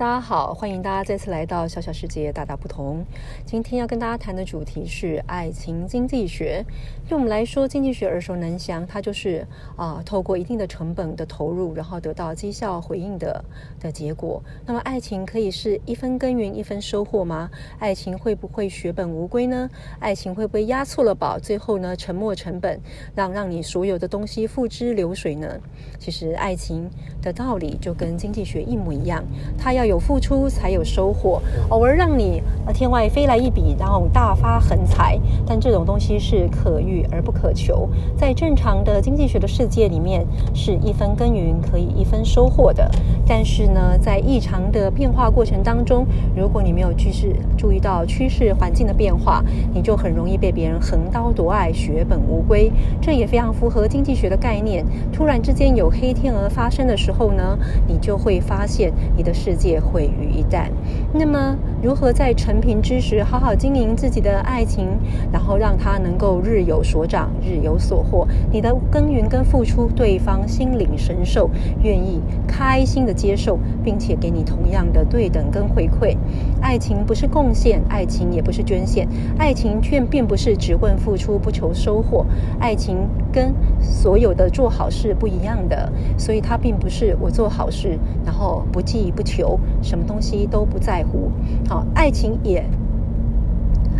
大家好，欢迎大家再次来到小小世界大大不同。今天要跟大家谈的主题是爱情经济学。对我们来说，经济学耳熟能详，它就是啊，透过一定的成本的投入，然后得到绩效回应的的结果。那么，爱情可以是一分耕耘一分收获吗？爱情会不会血本无归呢？爱情会不会押错了宝，最后呢沉没成本，让让你所有的东西付之流水呢？其实，爱情的道理就跟经济学一模一样，它要有付出才有收获，偶尔让你呃天外飞来一笔，然后大发横财，但这种东西是可遇而不可求。在正常的经济学的世界里面，是一分耕耘可以一分收获的。但是呢，在异常的变化过程当中，如果你没有趋势注意到趋势环境的变化，你就很容易被别人横刀夺爱，血本无归。这也非常符合经济学的概念。突然之间有黑天鹅发生的时候呢，你就会发现你的世界毁于一旦。那么，如何在成平之时好好经营自己的爱情，然后让它能够日有所长、日有所获？你的耕耘跟付出，对方心领神受，愿意开心的接受，并且给你同样的对等跟回馈。爱情不是贡献，爱情也不是捐献，爱情却并不是只问付出不求收获。爱情跟所有的做好事不一样的，所以它并不是我做好事，然后不计不求，什么东西都不在乎。好，爱情也，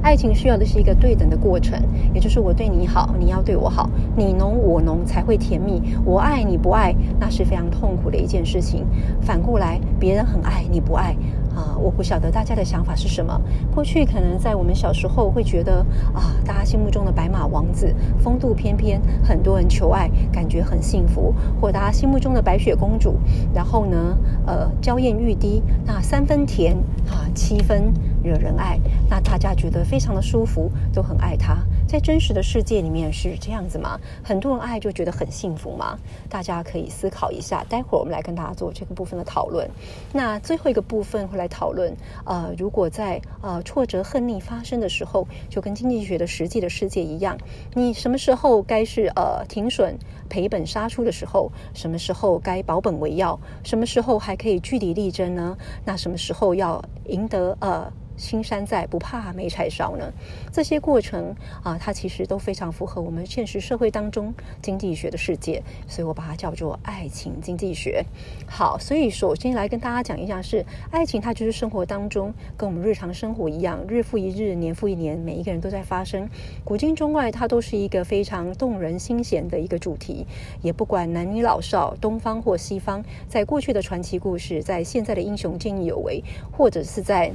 爱情需要的是一个对等的过程，也就是我对你好，你要对我好，你浓我浓才会甜蜜。我爱你不爱，那是非常痛苦的一件事情。反过来，别人很爱你不爱。啊，我不晓得大家的想法是什么。过去可能在我们小时候会觉得啊，大家心目中的白马王子风度翩翩，很多人求爱，感觉很幸福；或大家心目中的白雪公主，然后呢，呃，娇艳欲滴，那三分甜啊，七分惹人爱，那大家觉得非常的舒服，都很爱她。在真实的世界里面是这样子吗？很多人爱就觉得很幸福吗？大家可以思考一下。待会儿我们来跟大家做这个部分的讨论。那最后一个部分会来讨论，呃，如果在呃挫折恨逆发生的时候，就跟经济学的实际的世界一样，你什么时候该是呃停损赔本杀出的时候？什么时候该保本为要？什么时候还可以据理力争呢？那什么时候要赢得呃？青山在，不怕没柴烧呢。这些过程啊，它其实都非常符合我们现实社会当中经济学的世界，所以我把它叫做爱情经济学。好，所以首先来跟大家讲一下，是爱情，它就是生活当中跟我们日常生活一样，日复一日，年复一年，每一个人都在发生。古今中外，它都是一个非常动人心弦的一个主题。也不管男女老少，东方或西方，在过去的传奇故事，在现在的英雄见义勇为，或者是在。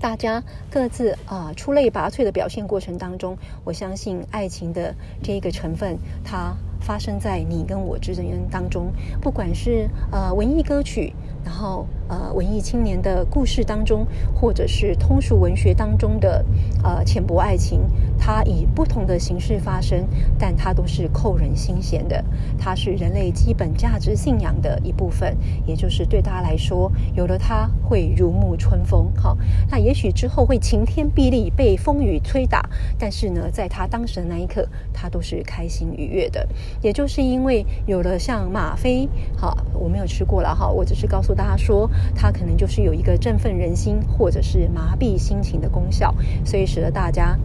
大家各自啊出类拔萃的表现过程当中，我相信爱情的这一个成分，它发生在你跟我之间当中，不管是呃文艺歌曲，然后。呃，文艺青年的故事当中，或者是通俗文学当中的呃浅薄爱情，它以不同的形式发生，但它都是扣人心弦的。它是人类基本价值信仰的一部分，也就是对大家来说，有了它会如沐春风。好，那也许之后会晴天霹雳，被风雨吹打，但是呢，在他当时的那一刻，他都是开心愉悦的。也就是因为有了像吗啡，好，我没有吃过了哈，我只是告诉大家说。它可能就是有一个振奋人心，或者是麻痹心情的功效，所以使得大家。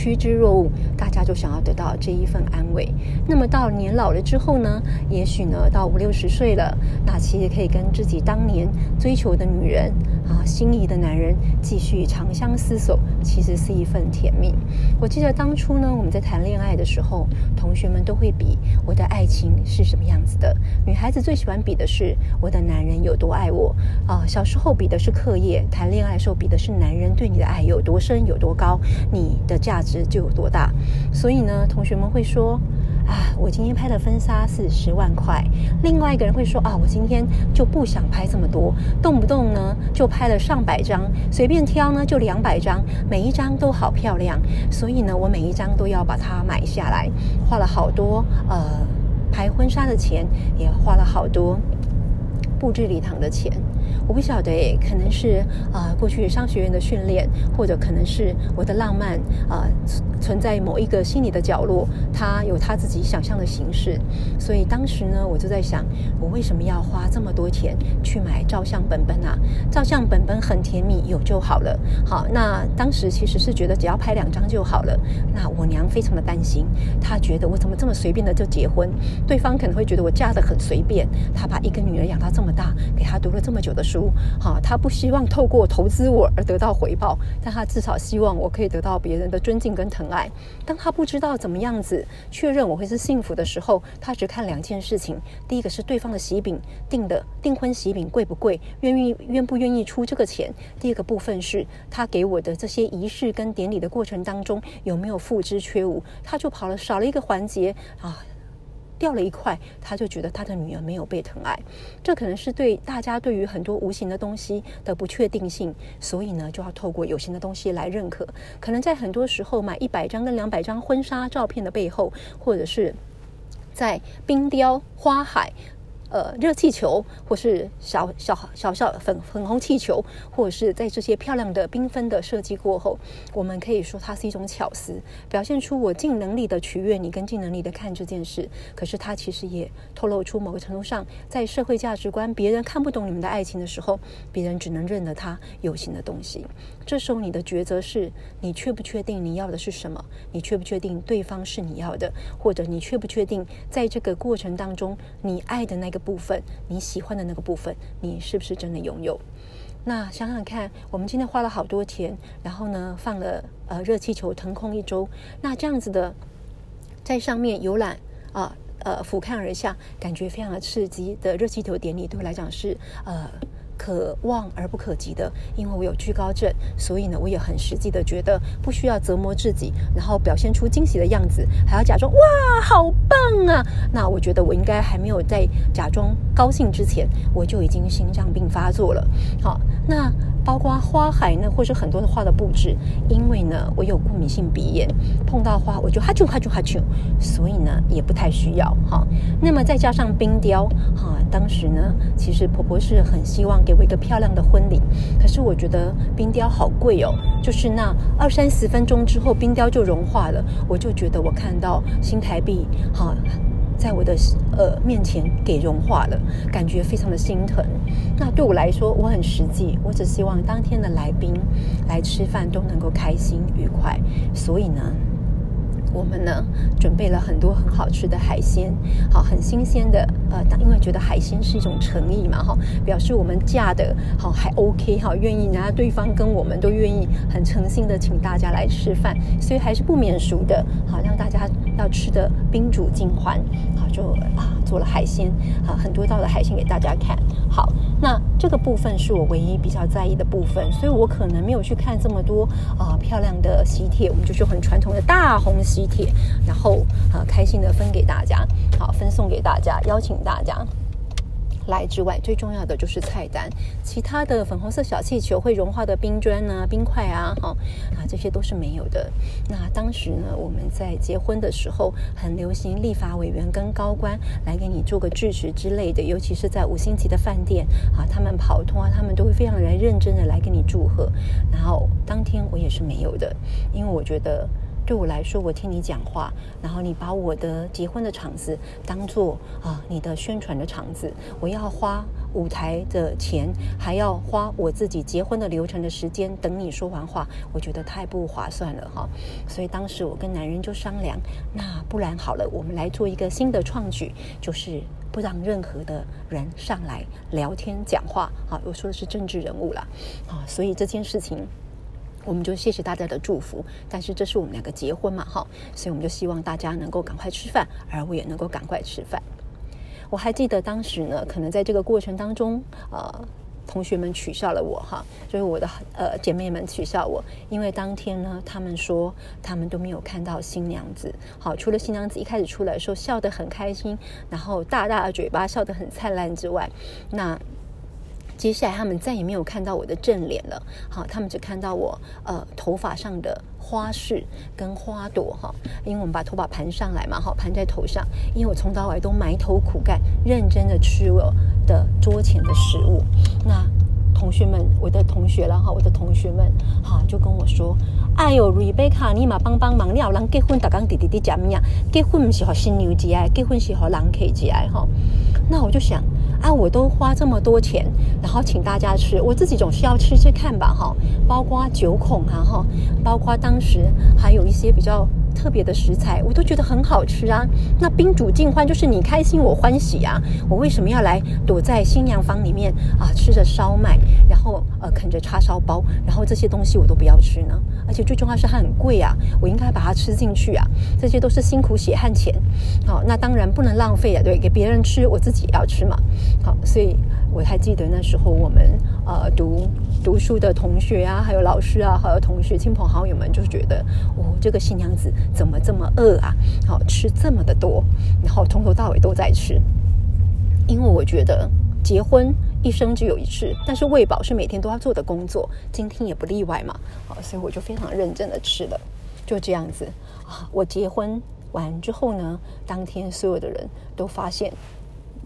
趋之若鹜，大家就想要得到这一份安慰。那么到年老了之后呢？也许呢，到五六十岁了，那其实可以跟自己当年追求的女人啊，心仪的男人继续长相厮守，其实是一份甜蜜。我记得当初呢，我们在谈恋爱的时候，同学们都会比我的爱情是什么样子的。女孩子最喜欢比的是我的男人有多爱我啊。小时候比的是课业，谈恋爱的时候比的是男人对你的爱有多深有多高，你的价。值值就有多大，所以呢，同学们会说啊，我今天拍的婚纱是十万块。另外一个人会说啊，我今天就不想拍这么多，动不动呢就拍了上百张，随便挑呢就两百张，每一张都好漂亮，所以呢，我每一张都要把它买下来，花了好多呃拍婚纱的钱，也花了好多布置礼堂的钱。我不晓得，可能是啊，过去商学院的训练，或者可能是我的浪漫啊，存在某一个心理的角落，他有他自己想象的形式。所以当时呢，我就在想，我为什么要花这么多钱去买照相本本啊？照相本本很甜蜜，有就好了。好，那当时其实是觉得只要拍两张就好了。那我娘非常的担心，她觉得我怎么这么随便的就结婚？对方可能会觉得我嫁得很随便。她把一个女儿养到这么大，给她读了这么久的书，好，他不希望透过投资我而得到回报，但他至少希望我可以得到别人的尊敬跟疼爱。当他不知道怎么样子确认我会是幸福的时候，他只看两件事情：第一个是对方的喜饼订的订婚喜饼贵不贵，愿意愿不愿意出这个钱；第二个部分是他给我的这些仪式跟典礼的过程当中有没有付之缺无，他就跑了少了一个环节啊。掉了一块，他就觉得他的女儿没有被疼爱，这可能是对大家对于很多无形的东西的不确定性，所以呢，就要透过有形的东西来认可。可能在很多时候买一百张跟两百张婚纱照片的背后，或者是在冰雕花海。呃，热气球，或是小小小小粉粉红气球，或者是在这些漂亮的缤纷的设计过后，我们可以说它是一种巧思，表现出我尽能力的取悦你，跟尽能力的看这件事。可是它其实也透露出某个程度上，在社会价值观，别人看不懂你们的爱情的时候，别人只能认得它有形的东西。这时候你的抉择是：你确不确定你要的是什么？你确不确定对方是你要的？或者你确不确定在这个过程当中，你爱的那个？部分你喜欢的那个部分，你是不是真的拥有？那想想看，我们今天花了好多钱，然后呢放了呃热气球腾空一周，那这样子的在上面游览啊呃俯瞰而下，感觉非常的刺激的热气球典礼，对我来讲是呃。可望而不可及的，因为我有惧高症，所以呢，我也很实际的觉得不需要折磨自己，然后表现出惊喜的样子，还要假装哇，好棒啊！那我觉得我应该还没有在假装高兴之前，我就已经心脏病发作了。好，那。包括花海呢，或是很多的花的布置，因为呢，我有过敏性鼻炎，碰到花我就哈啾哈啾哈啾，所以呢，也不太需要哈。那么再加上冰雕哈，当时呢，其实婆婆是很希望给我一个漂亮的婚礼，可是我觉得冰雕好贵哦，就是那二三十分钟之后冰雕就融化了，我就觉得我看到新台币哈。在我的呃面前给融化了，感觉非常的心疼。那对我来说，我很实际，我只希望当天的来宾来吃饭都能够开心愉快。所以呢。我们呢准备了很多很好吃的海鲜，好很新鲜的，呃，因为觉得海鲜是一种诚意嘛，哈，表示我们嫁的好还 OK 哈，愿意，然后对方跟我们都愿意很诚心的请大家来吃饭，所以还是不免俗的，好让大家要吃的宾主尽欢，好就啊做了海鲜，啊很多道的海鲜给大家看，好，那这个部分是我唯一比较在意的部分，所以我可能没有去看这么多啊漂亮的喜帖，我们就是很传统的大红喜。帖，然后啊，开心的分给大家，好分送给大家，邀请大家来之外，最重要的就是菜单，其他的粉红色小气球会融化的冰砖啊、冰块啊，哈啊，这些都是没有的。那当时呢，我们在结婚的时候，很流行立法委员跟高官来给你做个致辞之类的，尤其是在五星级的饭店啊，他们跑通啊，他们都会非常来认真的来给你祝贺。然后当天我也是没有的，因为我觉得。对我来说，我听你讲话，然后你把我的结婚的场子当做啊你的宣传的场子，我要花舞台的钱，还要花我自己结婚的流程的时间等你说完话，我觉得太不划算了哈。所以当时我跟男人就商量，那不然好了，我们来做一个新的创举，就是不让任何的人上来聊天讲话。好，我说的是政治人物了啊，所以这件事情。我们就谢谢大家的祝福，但是这是我们两个结婚嘛，哈，所以我们就希望大家能够赶快吃饭，而我也能够赶快吃饭。我还记得当时呢，可能在这个过程当中，呃，同学们取笑了我，哈，就是我的呃姐妹们取笑我，因为当天呢，他们说他们都没有看到新娘子，好，除了新娘子一开始出来的时候笑得很开心，然后大大的嘴巴笑得很灿烂之外，那。接下来他们再也没有看到我的正脸了，好，他们只看到我呃头发上的花饰跟花朵哈，因为我们把头发盘上来嘛，好盘在头上，因为我从早到晚都埋头苦干，认真的吃我的桌前的食物，那同学们，我的同学了哈，我的同学们哈，就跟我说：“哎呦，瑞贝卡，你嘛帮帮忙，你要人结婚，大刚弟弟弟讲咩呀？结婚不是和新娘节爱，结婚是和人客节爱哈。”那我就想啊，我都花这么多钱，然后请大家吃，我自己总是要吃吃看吧哈。包括九孔啊哈，包括当时还有一些比较。特别的食材，我都觉得很好吃啊。那宾主尽欢，就是你开心我欢喜啊。我为什么要来躲在新娘房里面啊，吃着烧麦，然后呃啃着叉烧包，然后这些东西我都不要吃呢？而且最重要是它很贵啊，我应该把它吃进去啊。这些都是辛苦血汗钱，好，那当然不能浪费啊，对，给别人吃，我自己也要吃嘛。好，所以我还记得那时候我们呃读读书的同学啊，还有老师啊，还有同学亲朋好友们，就觉得哦，这个新娘子。怎么这么饿啊？好吃这么的多，然后从头到尾都在吃。因为我觉得结婚一生只有一次，但是喂饱是每天都要做的工作，今天也不例外嘛。好，所以我就非常认真的吃了，就这样子啊。我结婚完之后呢，当天所有的人都发现。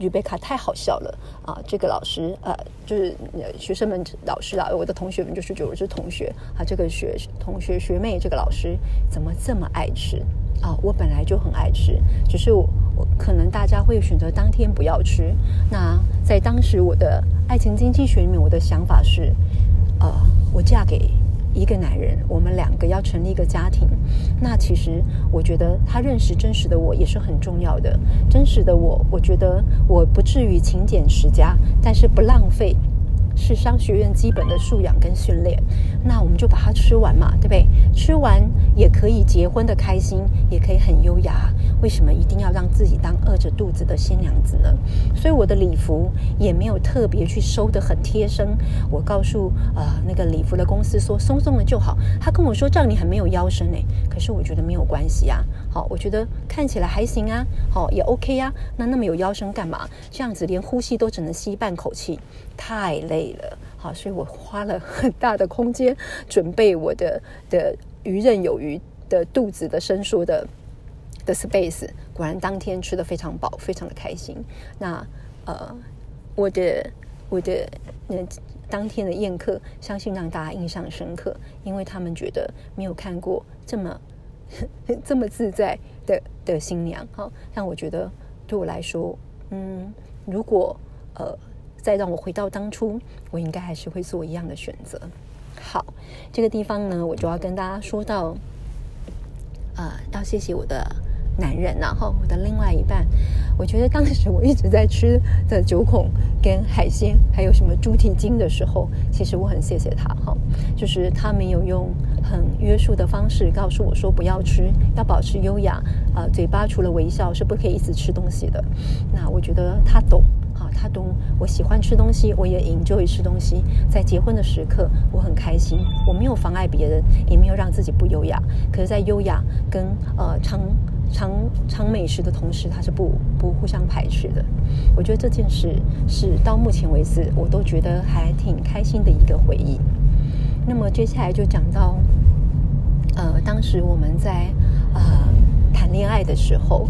吕贝卡太好笑了啊！这个老师呃，就是学生们、老师啊，我的同学们就是觉得是同学啊。这个学同学学妹，这个老师怎么这么爱吃啊？我本来就很爱吃，只是我可能大家会选择当天不要吃。那在当时我的爱情经济学里面，我的想法是，呃，我嫁给。一个男人，我们两个要成立一个家庭，那其实我觉得他认识真实的我也是很重要的。真实的我，我觉得我不至于勤俭持家，但是不浪费。是商学院基本的素养跟训练，那我们就把它吃完嘛，对不对？吃完也可以结婚的开心，也可以很优雅。为什么一定要让自己当饿着肚子的新娘子呢？所以我的礼服也没有特别去收的很贴身。我告诉呃那个礼服的公司说松松的就好。他跟我说这样你很没有腰身哎，可是我觉得没有关系啊。好，我觉得看起来还行啊，好也 OK 啊。那那么有腰身干嘛？这样子连呼吸都只能吸半口气。太累了，好，所以我花了很大的空间准备我的的游刃有余的肚子的伸缩的的 space。果然当天吃的非常饱，非常的开心。那呃，我的我的那当天的宴客，相信让大家印象深刻，因为他们觉得没有看过这么 这么自在的的新娘。好，但我觉得对我来说，嗯，如果呃。再让我回到当初，我应该还是会做一样的选择。好，这个地方呢，我就要跟大家说到，啊，要谢谢我的男人，然后我的另外一半。我觉得当时我一直在吃的九孔跟海鲜，还有什么猪蹄筋的时候，其实我很谢谢他哈，就是他没有用很约束的方式告诉我说不要吃，要保持优雅啊，嘴巴除了微笑是不可以一直吃东西的。那我觉得他懂。他懂我喜欢吃东西，我也 enjoy 吃东西。在结婚的时刻，我很开心，我没有妨碍别人，也没有让自己不优雅。可是，在优雅跟呃尝尝尝美食的同时，它是不不互相排斥的。我觉得这件事是到目前为止，我都觉得还挺开心的一个回忆。那么接下来就讲到，呃，当时我们在啊。谈恋爱的时候，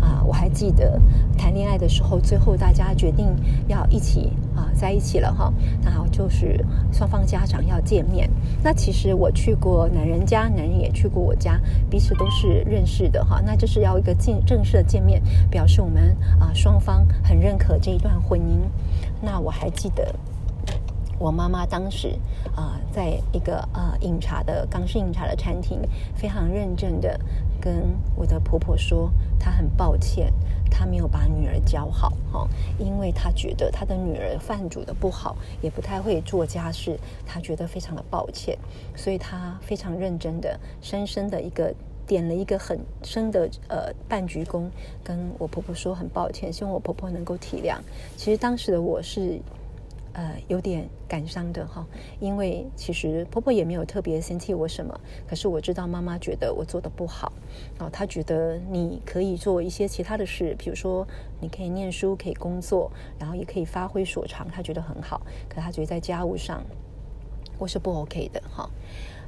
啊，我还记得谈恋爱的时候，最后大家决定要一起啊在一起了哈。然后就是双方家长要见面。那其实我去过男人家，男人也去过我家，彼此都是认识的哈。那就是要一个正正式的见面，表示我们啊双方很认可这一段婚姻。那我还记得。我妈妈当时啊，在一个呃饮茶的港式饮茶的餐厅，非常认真的跟我的婆婆说，她很抱歉，她没有把女儿教好哈，因为她觉得她的女儿饭煮的不好，也不太会做家事，她觉得非常的抱歉，所以她非常认真的，深深的一个点了一个很深的呃半鞠躬，跟我婆婆说很抱歉，希望我婆婆能够体谅。其实当时的我是。呃，有点感伤的哈，因为其实婆婆也没有特别嫌弃我什么，可是我知道妈妈觉得我做的不好，哦，她觉得你可以做一些其他的事，比如说你可以念书，可以工作，然后也可以发挥所长，她觉得很好，可她觉得在家务上我是不 OK 的哈。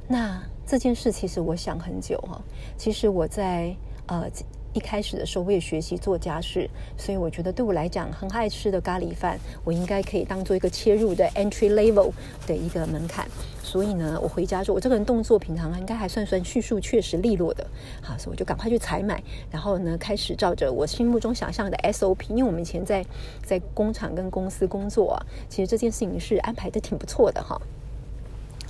那这件事其实我想很久哈，其实我在呃。一开始的时候我也学习做家事，所以我觉得对我来讲很爱吃的咖喱饭，我应该可以当做一个切入的 entry level 的一个门槛。所以呢，我回家说，我这个人动作平常应该还算算叙述确实利落的，好，所以我就赶快去采买，然后呢，开始照着我心目中想象的 SOP，因为我们以前在在工厂跟公司工作，其实这件事情是安排的挺不错的哈。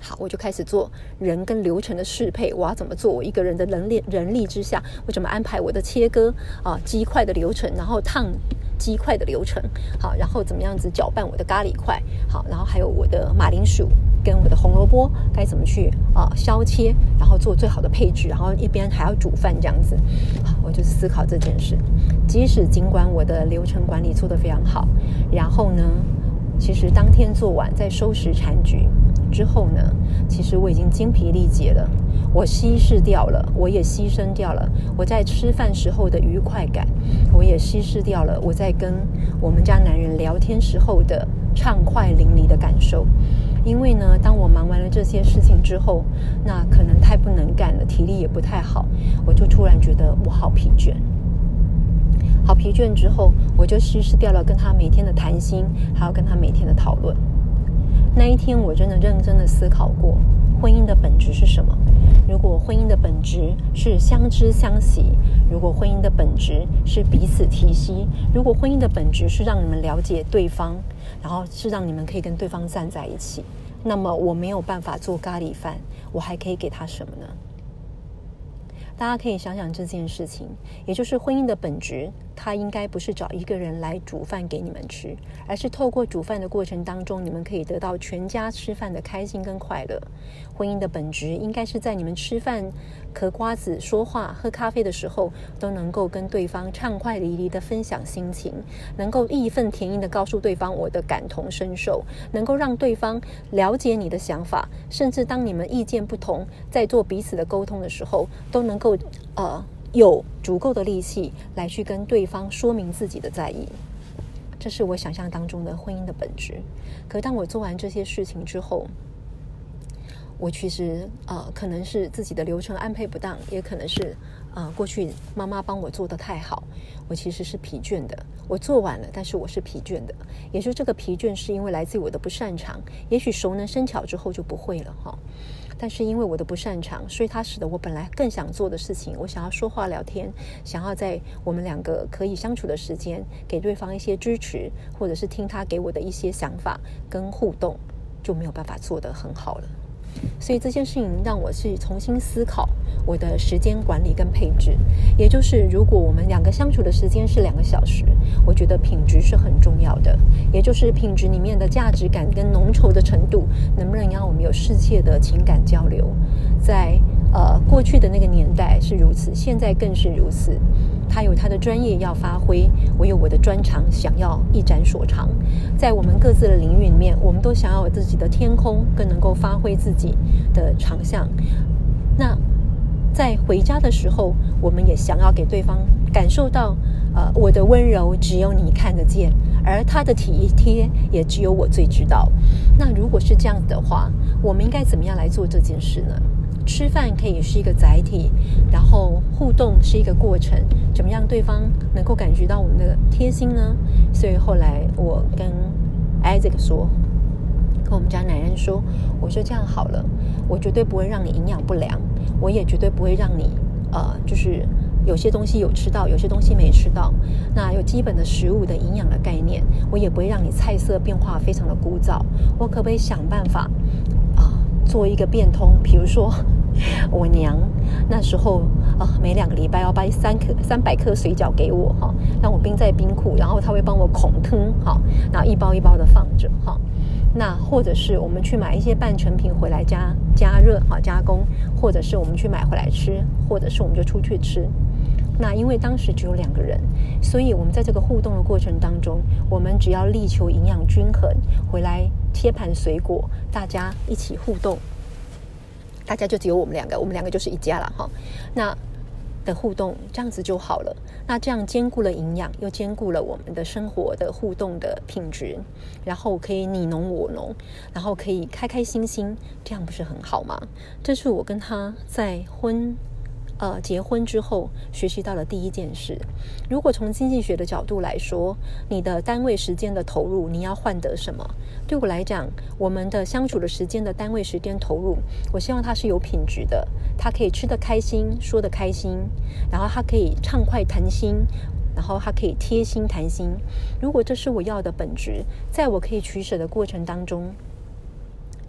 好，我就开始做人跟流程的适配。我要怎么做？我一个人的能力人力之下，我怎么安排我的切割啊鸡块的流程，然后烫鸡块的流程。好，然后怎么样子搅拌我的咖喱块？好，然后还有我的马铃薯跟我的红萝卜该怎么去啊削切，然后做最好的配置，然后一边还要煮饭这样子。好，我就思考这件事。即使尽管我的流程管理做得非常好，然后呢，其实当天做完再收拾残局。之后呢，其实我已经精疲力竭了，我稀释掉了，我也牺牲掉了我在吃饭时候的愉快感，我也稀释掉了我在跟我们家男人聊天时候的畅快淋漓的感受。因为呢，当我忙完了这些事情之后，那可能太不能干了，体力也不太好，我就突然觉得我好疲倦，好疲倦。之后我就稀释掉了跟他每天的谈心，还有跟他每天的讨论。那一天，我真的认真的思考过，婚姻的本质是什么？如果婚姻的本质是相知相惜，如果婚姻的本质是彼此提携，如果婚姻的本质是让你们了解对方，然后是让你们可以跟对方站在一起，那么我没有办法做咖喱饭，我还可以给他什么呢？大家可以想想这件事情，也就是婚姻的本质。他应该不是找一个人来煮饭给你们吃，而是透过煮饭的过程当中，你们可以得到全家吃饭的开心跟快乐。婚姻的本质应该是在你们吃饭、嗑瓜子、说话、喝咖啡的时候，都能够跟对方畅快淋漓的分享心情，能够义愤填膺的告诉对方我的感同身受，能够让对方了解你的想法，甚至当你们意见不同，在做彼此的沟通的时候，都能够呃。有足够的力气来去跟对方说明自己的在意，这是我想象当中的婚姻的本质。可当我做完这些事情之后，我其实呃，可能是自己的流程安排不当，也可能是呃，过去妈妈帮我做的太好，我其实是疲倦的。我做完了，但是我是疲倦的。也就这个疲倦是因为来自于我的不擅长，也许熟能生巧之后就不会了哈。但是因为我的不擅长，所以它使得我本来更想做的事情，我想要说话聊天，想要在我们两个可以相处的时间，给对方一些支持，或者是听他给我的一些想法跟互动，就没有办法做得很好了。所以这件事情让我去重新思考我的时间管理跟配置，也就是如果我们两个相处的时间是两个小时，我觉得品质是很重要的，也就是品质里面的价值感跟浓稠的程度，能不能让我们有世界的情感交流，在。呃，过去的那个年代如此，现在更是如此。他有他的专业要发挥，我有我的专长想要一展所长。在我们各自的领域里面，我们都想要自己的天空，更能够发挥自己的长项。那在回家的时候，我们也想要给对方感受到，呃，我的温柔只有你看得见，而他的体贴也只有我最知道。那如果是这样的话，我们应该怎么样来做这件事呢？吃饭可以是一个载体，然后互动是一个过程，怎么样对方能够感觉到我们的贴心呢？所以后来我跟 Isaac 说，跟我们家男人说，我说这样好了，我绝对不会让你营养不良，我也绝对不会让你呃，就是有些东西有吃到，有些东西没吃到。那有基本的食物的营养的概念，我也不会让你菜色变化非常的枯燥。我可不可以想办法啊？做一个变通，比如说 我娘那时候啊，每两个礼拜要掰三颗三百克水饺给我哈，让我冰在冰库，然后他会帮我孔吞哈，然后一包一包的放着哈。那或者是我们去买一些半成品回来加加热哈加工，或者是我们去买回来吃，或者是我们就出去吃。那因为当时只有两个人，所以我们在这个互动的过程当中，我们只要力求营养均衡，回来切盘水果，大家一起互动，大家就只有我们两个，我们两个就是一家了哈。那的互动这样子就好了。那这样兼顾了营养，又兼顾了我们的生活的互动的品质，然后可以你侬我侬，然后可以开开心心，这样不是很好吗？这是我跟他在婚。呃结婚之后学习到的第一件事。如果从经济学的角度来说，你的单位时间的投入，你要换得什么？对我来讲，我们的相处的时间的单位时间投入，我希望它是有品质的，它可以吃得开心，说得开心，然后它可以畅快谈心。然后它可以贴心谈心，如果这是我要的本质，在我可以取舍的过程当中，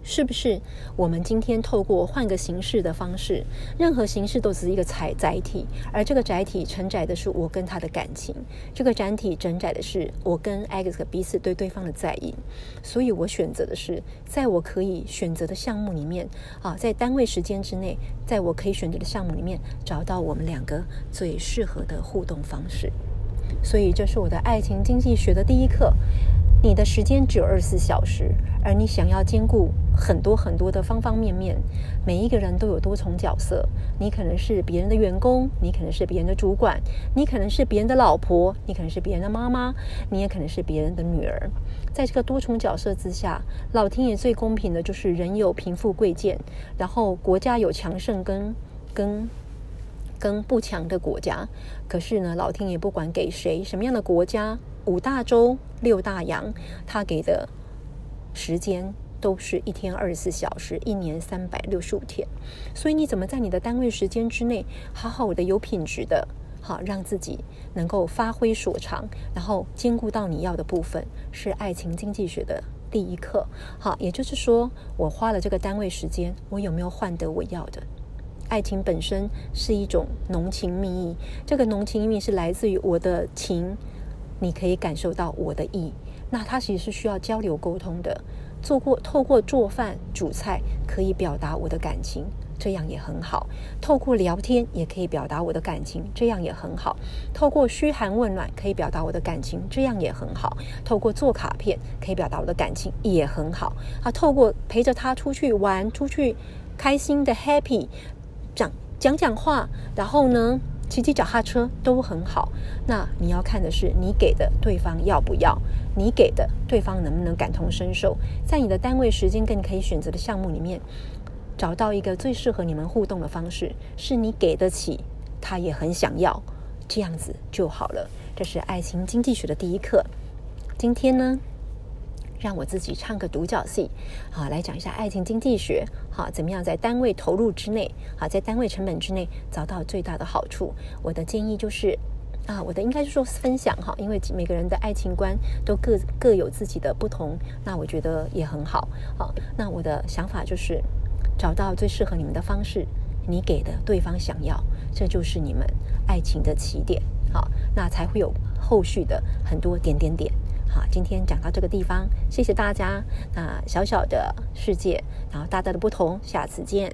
是不是？我们今天透过换个形式的方式，任何形式都只是一个载载体，而这个载体承载的是我跟他的感情，这个载体承载的是我跟 X 彼此对对方的在意，所以我选择的是在我可以选择的项目里面啊，在单位时间之内，在我可以选择的项目里面，找到我们两个最适合的互动方式。所以，这是我的爱情经济学的第一课。你的时间只有二十四小时，而你想要兼顾很多很多的方方面面。每一个人都有多重角色，你可能是别人的员工，你可能是别人的主管，你可能是别人的老婆，你可能是别人的妈妈，你也可能是别人的女儿。在这个多重角色之下，老天爷最公平的就是人有贫富贵贱，然后国家有强盛跟跟。跟不强的国家，可是呢，老天爷不管给谁什么样的国家，五大洲六大洋，他给的时间都是一天二十四小时，一年三百六十五天。所以你怎么在你的单位时间之内，好好的有品质的，好让自己能够发挥所长，然后兼顾到你要的部分，是爱情经济学的第一课。好，也就是说，我花了这个单位时间，我有没有换得我要的？爱情本身是一种浓情蜜意，这个浓情蜜意是来自于我的情，你可以感受到我的意。那它其实是需要交流沟通的。做过透过做饭煮菜可以表达我的感情，这样也很好。透过聊天也可以表达我的感情，这样也很好。透过嘘寒问暖可以表达我的感情，这样也很好。透过做卡片可以表达我的感情，也很好。啊，透过陪着他出去玩，出去开心的 happy。讲讲讲话，然后呢，骑骑脚踏车都很好。那你要看的是你给的对方要不要，你给的对方能不能感同身受，在你的单位时间跟你可以选择的项目里面，找到一个最适合你们互动的方式，是你给得起，他也很想要，这样子就好了。这是爱情经济学的第一课。今天呢？让我自己唱个独角戏，好，来讲一下爱情经济学，好，怎么样在单位投入之内，好，在单位成本之内找到最大的好处。我的建议就是，啊，我的应该是说分享哈，因为每个人的爱情观都各各有自己的不同，那我觉得也很好，好，那我的想法就是找到最适合你们的方式，你给的对方想要，这就是你们爱情的起点，好，那才会有后续的很多点点点。好，今天讲到这个地方，谢谢大家。那小小的世界，然后大大的不同，下次见。